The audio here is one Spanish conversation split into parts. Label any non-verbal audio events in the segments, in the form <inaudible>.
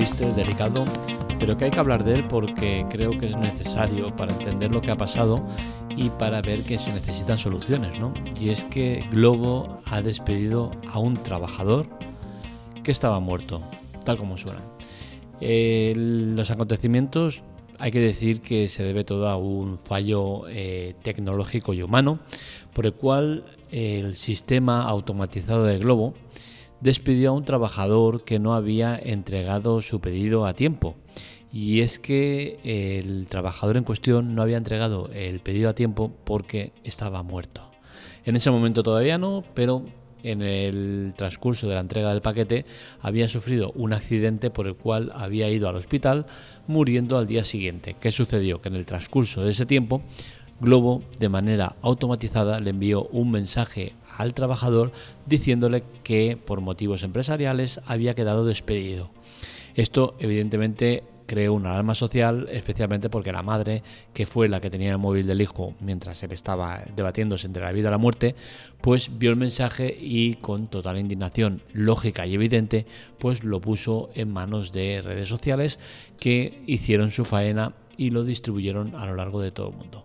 triste, delicado, pero que hay que hablar de él porque creo que es necesario para entender lo que ha pasado y para ver que se necesitan soluciones, ¿no? Y es que Globo ha despedido a un trabajador que estaba muerto, tal como suena. los acontecimientos hay que decir que se debe todo a un fallo eh, tecnológico y humano, por el cual el sistema automatizado de Globo despidió a un trabajador que no había entregado su pedido a tiempo. Y es que el trabajador en cuestión no había entregado el pedido a tiempo porque estaba muerto. En ese momento todavía no, pero en el transcurso de la entrega del paquete había sufrido un accidente por el cual había ido al hospital muriendo al día siguiente. ¿Qué sucedió? Que en el transcurso de ese tiempo Globo de manera automatizada le envió un mensaje al trabajador diciéndole que por motivos empresariales había quedado despedido. Esto evidentemente creó una alarma social, especialmente porque la madre, que fue la que tenía el móvil del hijo mientras él estaba debatiéndose entre la vida y la muerte, pues vio el mensaje y con total indignación lógica y evidente, pues lo puso en manos de redes sociales que hicieron su faena y lo distribuyeron a lo largo de todo el mundo.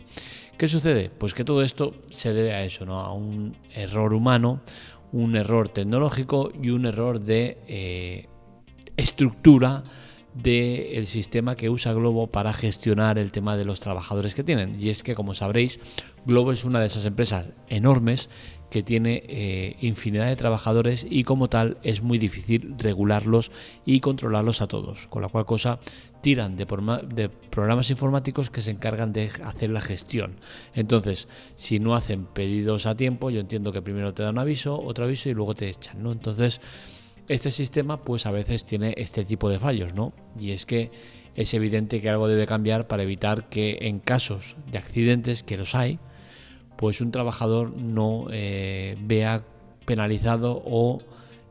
¿Qué sucede? Pues que todo esto se debe a eso, ¿no? A un error humano, un error tecnológico y un error de eh, estructura del sistema que usa Globo para gestionar el tema de los trabajadores que tienen. Y es que, como sabréis, Globo es una de esas empresas enormes que tiene eh, infinidad de trabajadores y como tal es muy difícil regularlos y controlarlos a todos. Con la cual cosa tiran de, de programas informáticos que se encargan de hacer la gestión. Entonces, si no hacen pedidos a tiempo, yo entiendo que primero te dan un aviso, otro aviso y luego te echan, ¿no? Entonces, este sistema pues a veces tiene este tipo de fallos, ¿no? Y es que es evidente que algo debe cambiar para evitar que en casos de accidentes, que los hay, pues un trabajador no eh, vea penalizado o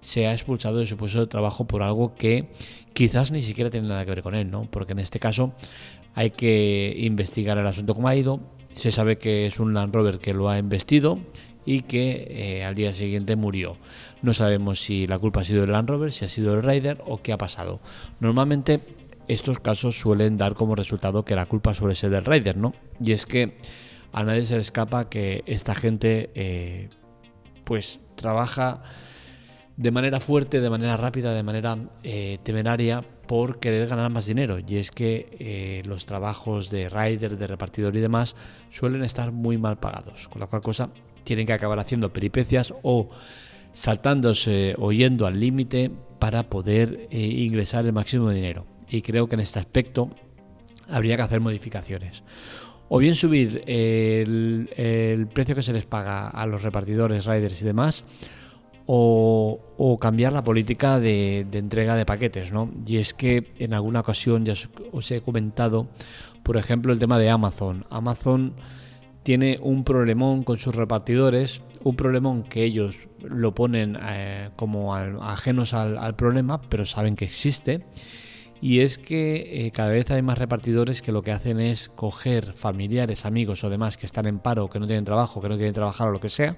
sea expulsado de su puesto de trabajo por algo que quizás ni siquiera tiene nada que ver con él, ¿no? Porque en este caso hay que investigar el asunto como ha ido. Se sabe que es un Land Rover que lo ha investido y que eh, al día siguiente murió. No sabemos si la culpa ha sido del Land Rover, si ha sido el Rider o qué ha pasado. Normalmente estos casos suelen dar como resultado que la culpa suele ser del Rider, ¿no? Y es que a nadie se le escapa que esta gente eh, pues trabaja de manera fuerte, de manera rápida, de manera eh, temeraria por querer ganar más dinero. Y es que los trabajos de rider, de repartidor y demás suelen estar muy mal pagados. Con la cual cosa tienen que acabar haciendo peripecias o saltándose o yendo al límite para poder eh, ingresar el máximo de dinero. Y creo que en este aspecto habría que hacer modificaciones. O bien subir el, precio que se les paga a los repartidores, riders y demás, o, cambiar la política de, de, entrega de paquetes, ¿no? Y es que en alguna ocasión ya os he comentado, por ejemplo, el tema de Amazon. Amazon tiene un problemón con sus repartidores, un problemón que ellos lo ponen eh, como ajenos al, problema, pero saben que existe. Y es que eh, cada vez hay más repartidores que lo que hacen es coger familiares, amigos o demás que están en paro, que no tienen trabajo, que no quieren trabajar o lo que sea,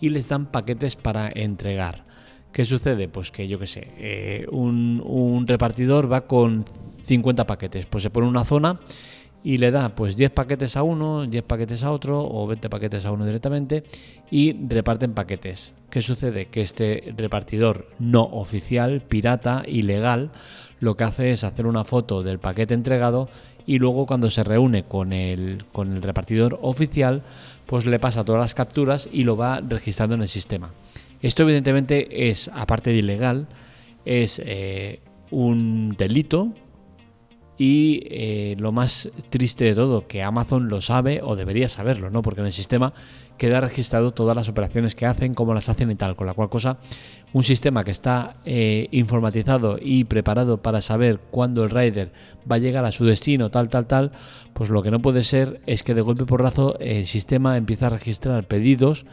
y les dan paquetes para entregar. ¿Qué sucede? Pues que yo qué sé, eh, un, un repartidor va con 50 paquetes, pues se pone una zona y le da pues 10 paquetes a uno, 10 paquetes a otro o 20 paquetes a uno directamente y reparten paquetes. ¿Qué sucede? Que este repartidor no oficial, pirata, ilegal, lo que hace es hacer una foto del paquete entregado y luego cuando se reúne con el, con el repartidor oficial, pues le pasa todas las capturas y lo va registrando en el sistema. Esto evidentemente es, aparte de ilegal, es eh, un delito y eh, lo más triste de todo, que Amazon lo sabe o debería saberlo, ¿no? Porque en el sistema queda registrado todas las operaciones que hacen, cómo las hacen y tal. Con la cual cosa, un sistema que está eh, informatizado y preparado para saber cuándo el rider va a llegar a su destino, tal, tal, tal, pues lo que no puede ser es que de golpe por razo el sistema empieza a registrar pedidos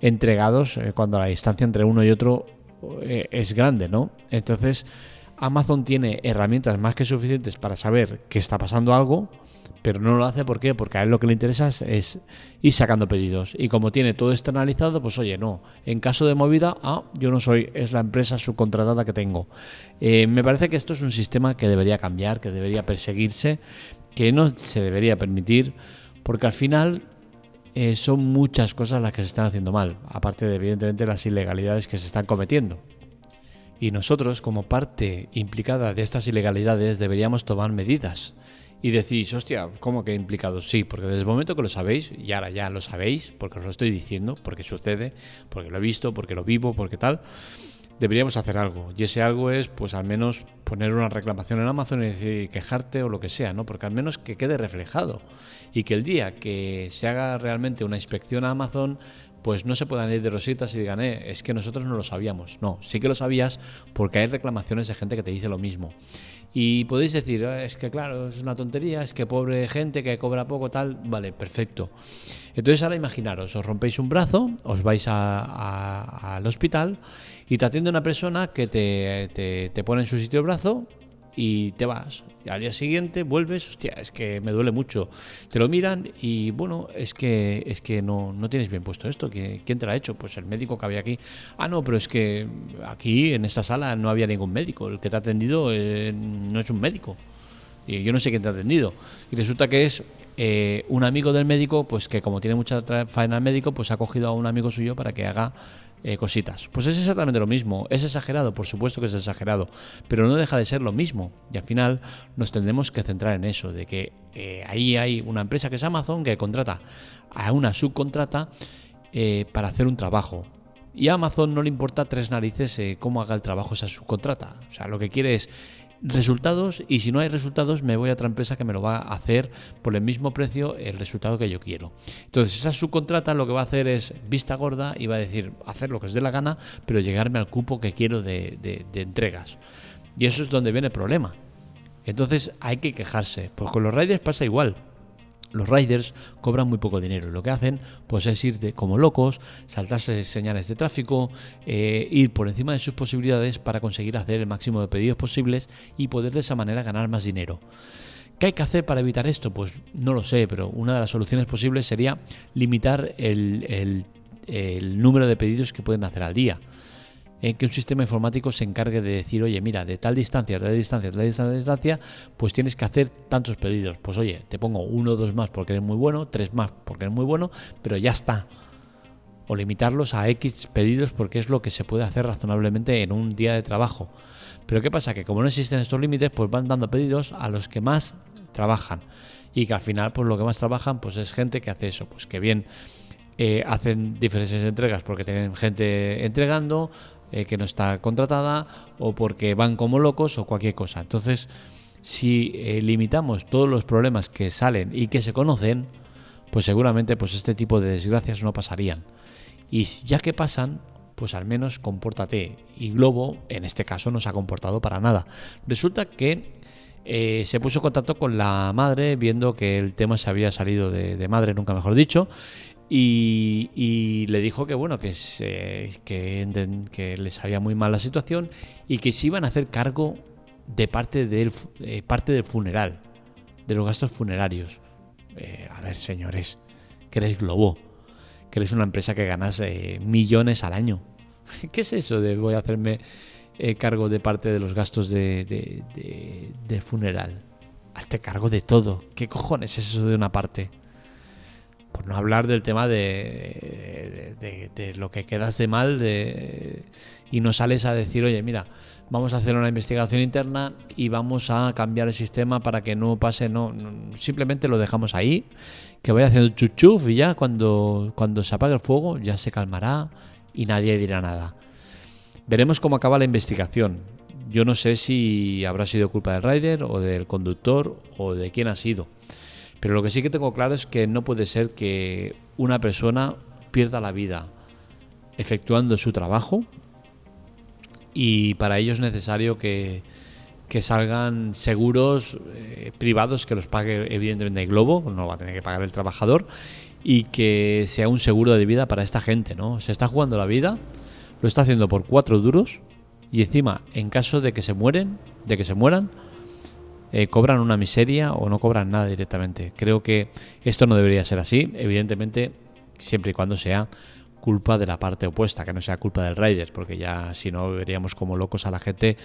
entregados eh, cuando la distancia entre uno y otro es grande, ¿no? Entonces Amazon tiene herramientas más que suficientes para saber que está pasando algo, pero no lo hace porque a él lo que le interesa es, ir sacando pedidos. Y como tiene todo externalizado, pues oye, no. En caso de movida, ah, yo no soy, es la empresa subcontratada que tengo. Eh, me parece que esto es un sistema que debería cambiar, que debería perseguirse, que no se debería permitir, porque al final eh, son muchas cosas las que se están haciendo mal, aparte de evidentemente las ilegalidades que se están cometiendo. Y nosotros, como parte implicada de estas ilegalidades, deberíamos tomar medidas y decís, hostia, ¿cómo que implicados? Sí, porque desde el momento que lo sabéis, y ahora ya lo sabéis, porque os lo estoy diciendo, porque sucede, porque lo he visto, porque lo vivo, porque tal, deberíamos hacer algo. Y ese algo es, pues al menos poner una reclamación en Amazon y quejarte o lo que sea, ¿no? Porque al menos que quede reflejado. Y que el día que se haga realmente una inspección a Amazon, pues no se puedan ir de rositas y digan, eh, es que nosotros no lo sabíamos. No, sí que lo sabías porque hay reclamaciones de gente que te dice lo mismo. Y podéis decir, ah, es que claro, es una tontería, es que pobre gente que cobra poco, tal, vale, perfecto. Entonces ahora imaginaros, os rompéis un brazo, os vais al hospital y te atiende una persona que te, te, te pone en su sitio el brazo y te vas. Al día siguiente vuelves, hostia, es que me duele mucho. Te lo miran y bueno, es que es que no, no tienes bien puesto esto. ¿Quién te lo ha hecho? Pues el médico que había aquí. Ah, no, pero es que aquí en esta sala no había ningún médico. El que te ha atendido eh, no es un médico. Y yo no sé quién te ha atendido. Y resulta que es eh, un amigo del médico, pues que como tiene mucha faena al médico, pues ha cogido a un amigo suyo para que haga eh, cositas. Pues es exactamente lo mismo. Es exagerado, por supuesto que es exagerado, pero no deja de ser lo mismo. Y al final nos tendremos que centrar en eso, de que eh, ahí hay una empresa que es Amazon que contrata a una subcontrata eh, para hacer un trabajo. Y a Amazon no le importa tres narices cómo haga el trabajo esa subcontrata. O sea, lo que quiere es resultados y si no hay resultados me voy a otra empresa que me lo va a hacer por el mismo precio el resultado que yo quiero. Entonces esa subcontrata lo que va a hacer es vista gorda y va a decir hacer lo que os dé la gana pero llegarme al cupo que quiero de, de entregas. Y eso es donde viene el problema. Entonces hay que quejarse. Pues con los riders pasa igual los riders cobran muy poco dinero. Lo que hacen pues es ir de, como locos, saltarse señales de tráfico, eh, ir por encima de sus posibilidades para conseguir hacer el máximo de pedidos posibles y poder de esa manera ganar más dinero. ¿Qué hay que hacer para evitar esto? Pues no lo sé, pero una de las soluciones posibles sería limitar el número de pedidos que pueden hacer al día en que un sistema informático se encargue de decir, oye, mira, de tal distancia, de tal distancia, de tal distancia, distancia, pues tienes que hacer tantos pedidos. Pues oye, te pongo uno o dos más porque eres muy bueno, tres más porque eres muy bueno, pero ya está. O limitarlos a X pedidos porque es lo que se puede hacer razonablemente en un día de trabajo. Pero ¿qué pasa? Que como no existen estos límites, pues van dando pedidos a los que más trabajan. Y que al final, pues lo que más trabajan, pues es gente que hace eso, pues que bien eh, hacen diferentes entregas porque tienen gente entregando, eh, que no está contratada o porque van como locos o cualquier cosa. Entonces, si eh, limitamos todos los problemas que salen y que se conocen, pues seguramente pues este tipo de desgracias no pasarían. Y ya que pasan, pues al menos compórtate. Y Globo, en este caso, no se ha comportado para nada. Resulta que eh, se puso en contacto con la madre, viendo que el tema se había salido de madre, nunca mejor dicho, y, le dijo que bueno que, se, que, les sabía muy mal la situación y que se iban a hacer cargo de parte del, eh, parte del funeral, de los gastos funerarios. Eh, a ver, señores, que eres Globo, que eres una empresa que ganas eh, millones al año. <laughs> ¿Qué es eso de voy a hacerme cargo de parte de los gastos de, de, de funeral? Hazte cargo de todo. ¿Qué cojones es eso de una parte? Por no hablar del tema de, de, lo que quedas de mal y no sales a decir, oye, mira, vamos a hacer una investigación interna y vamos a cambiar el sistema para que no pase, no, simplemente lo dejamos ahí, que vaya haciendo chuchuf y ya cuando, cuando se apague el fuego ya se calmará y nadie dirá nada. Veremos cómo acaba la investigación. Yo no sé si habrá sido culpa del rider o del conductor o de quién ha sido. Pero lo que sí que tengo claro es que no puede ser que una persona pierda la vida efectuando su trabajo y para ello es necesario que, salgan seguros eh, privados que los pague evidentemente el Globo, no va a tener que pagar el trabajador y que sea un seguro de vida para esta gente, ¿no? Se está jugando la vida, lo está haciendo por cuatro duros y encima en caso de que se mueren, de que se mueran, eh, cobran una miseria o no cobran nada directamente. Creo que esto no debería ser así, evidentemente, siempre y cuando sea culpa de la parte opuesta, que no sea culpa del rider, porque ya si no veríamos como locos a la gente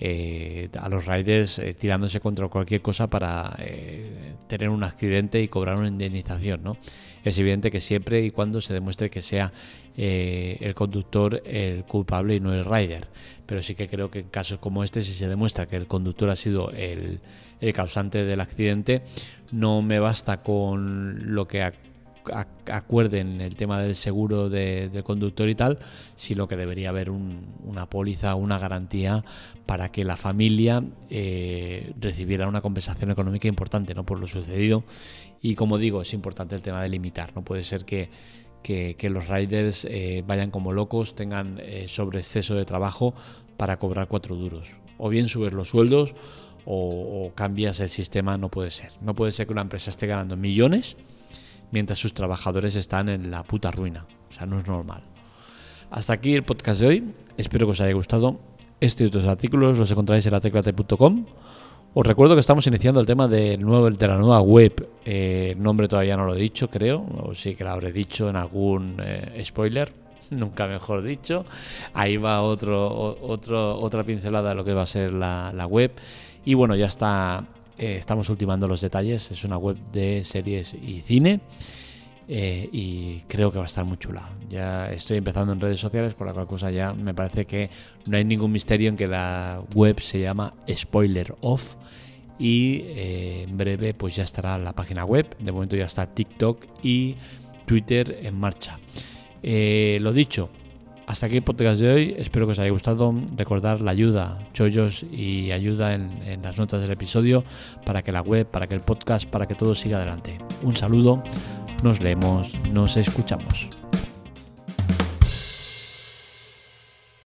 eh, a los riders eh, tirándose contra cualquier cosa para eh, tener un accidente y cobrar una indemnización. ¿no? Es evidente que siempre y cuando se demuestre que sea el conductor el culpable y no el rider. Pero sí que creo que en casos como este, si se demuestra que el conductor ha sido el, el causante del accidente, no me basta con lo que acuerden el tema del seguro del conductor y tal, sino que debería haber una póliza, una garantía para que la familia eh, recibiera una compensación económica importante ¿no? por lo sucedido. Y como digo, es importante el tema de limitar. No puede ser que, los riders eh, vayan como locos, tengan eh, sobre exceso de trabajo para cobrar cuatro duros. O bien subir los sueldos o, o cambias el sistema, no puede ser. No puede ser que una empresa esté ganando millones mientras sus trabajadores están en la puta ruina. O sea, no es normal. Hasta aquí el podcast de hoy. Espero que os haya gustado. Este y otros artículos los encontráis en la teclate.com. Os recuerdo que estamos iniciando el tema de, nuevo, de la nueva web. Eh, el nombre todavía no lo he dicho, creo. O sí que lo habré dicho en algún eh, spoiler. <laughs> Nunca mejor dicho. Ahí va otro, otro, otra pincelada de lo que va a ser la, la web. Y bueno, ya está eh, estamos ultimando los detalles. Es una web de series y cine. Eh, y creo que va a estar muy chula. Ya estoy empezando en redes sociales, por la cual cosa ya me parece que no hay ningún misterio en que la web se llama Spoiler Off y eh, en breve pues ya estará la página web. De momento ya está TikTok y Twitter en marcha. lo dicho, hasta aquí el podcast de hoy. Espero que os haya gustado. Recordar la ayuda, chollos y ayuda en, en las notas del episodio para que la web, para que el podcast, para que todo siga adelante. Un saludo, nos leemos, nos escuchamos.